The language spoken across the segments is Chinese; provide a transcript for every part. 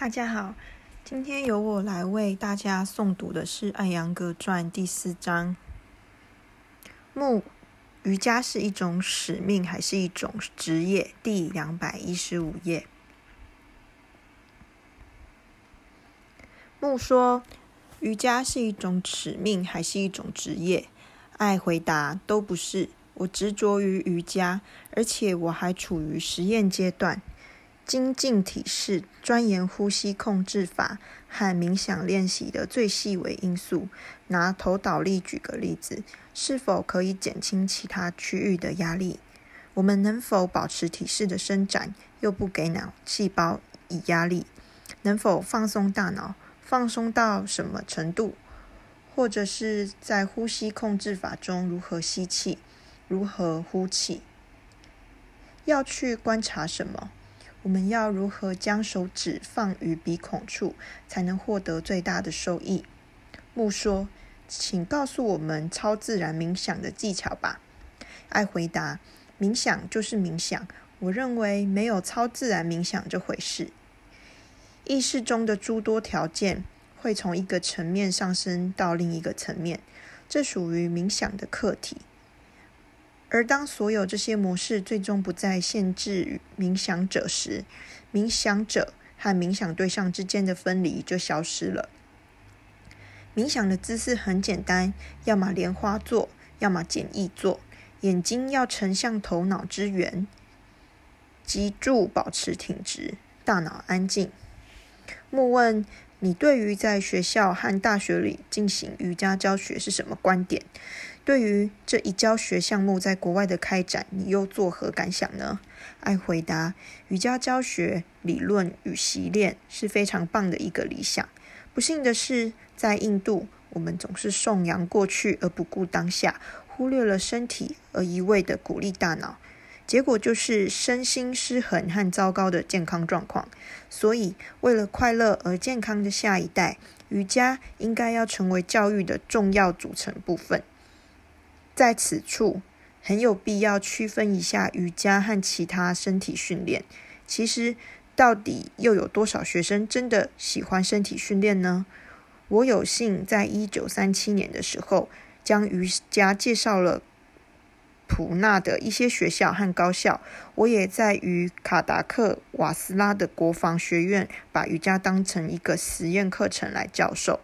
大家好，今天由我来为大家诵读的是《艾扬格传》第四章。木瑜伽是一种使命还是一种职业？第两百一十五页。木说：“瑜伽是一种使命还是一种职业？”爱回答：“都不是。我执着于瑜伽，而且我还处于实验阶段。”精进体式、钻研呼吸控制法和冥想练习的最细微因素。拿头倒立举个例子，是否可以减轻其他区域的压力？我们能否保持体式的伸展，又不给脑细胞以压力？能否放松大脑？放松到什么程度？或者是在呼吸控制法中如何吸气，如何呼气？要去观察什么？我们要如何将手指放于鼻孔处，才能获得最大的收益？木说：“请告诉我们超自然冥想的技巧吧。”爱回答：“冥想就是冥想。我认为没有超自然冥想这回事。意识中的诸多条件会从一个层面上升到另一个层面，这属于冥想的课题。”而当所有这些模式最终不再限制冥想者时，冥想者和冥想对象之间的分离就消失了。冥想的姿势很简单，要么莲花坐，要么简易坐。眼睛要呈向头脑之源，脊柱保持挺直，大脑安静。莫问你对于在学校和大学里进行瑜伽教学是什么观点？对于这一教学项目在国外的开展，你又作何感想呢？爱回答：瑜伽教学理论与习练是非常棒的一个理想。不幸的是，在印度，我们总是颂扬过去而不顾当下，忽略了身体而一味的鼓励大脑，结果就是身心失衡和糟糕的健康状况。所以，为了快乐而健康的下一代，瑜伽应该要成为教育的重要组成部分。在此处，很有必要区分一下瑜伽和其他身体训练。其实，到底又有多少学生真的喜欢身体训练呢？我有幸在一九三七年的时候，将瑜伽介绍了普纳的一些学校和高校。我也在与卡达克瓦斯拉的国防学院，把瑜伽当成一个实验课程来教授。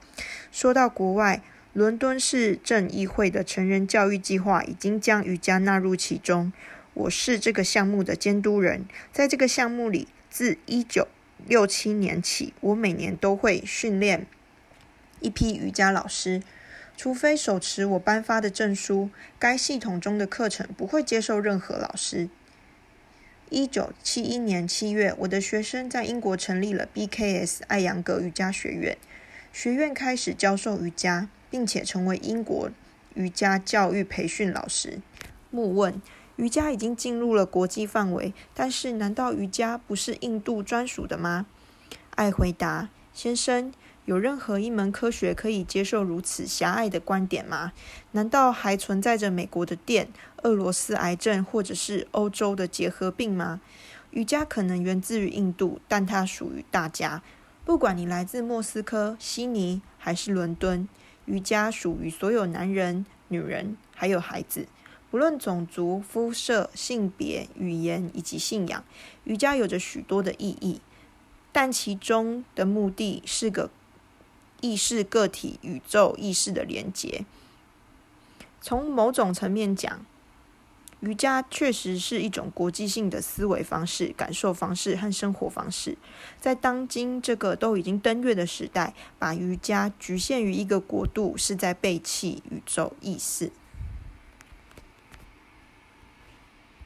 说到国外。伦敦市政议会的成人教育计划已经将瑜伽纳入其中。我是这个项目的监督人。在这个项目里，自一九六七年起，我每年都会训练一批瑜伽老师。除非手持我颁发的证书，该系统中的课程不会接受任何老师。一九七一年七月，我的学生在英国成立了 BKS 艾扬格瑜伽学院，学院开始教授瑜伽。并且成为英国瑜伽教育培训老师。木问：瑜伽已经进入了国际范围，但是难道瑜伽不是印度专属的吗？爱回答：先生，有任何一门科学可以接受如此狭隘的观点吗？难道还存在着美国的电、俄罗斯癌症，或者是欧洲的结核病吗？瑜伽可能源自于印度，但它属于大家。不管你来自莫斯科、悉尼还是伦敦。瑜伽属于所有男人、女人，还有孩子，不论种族、肤色、性别、语言以及信仰。瑜伽有着许多的意义，但其中的目的是个意识个体宇宙意识的连接。从某种层面讲。瑜伽确实是一种国际性的思维方式、感受方式和生活方式。在当今这个都已经登月的时代，把瑜伽局限于一个国度，是在背弃宇宙意识。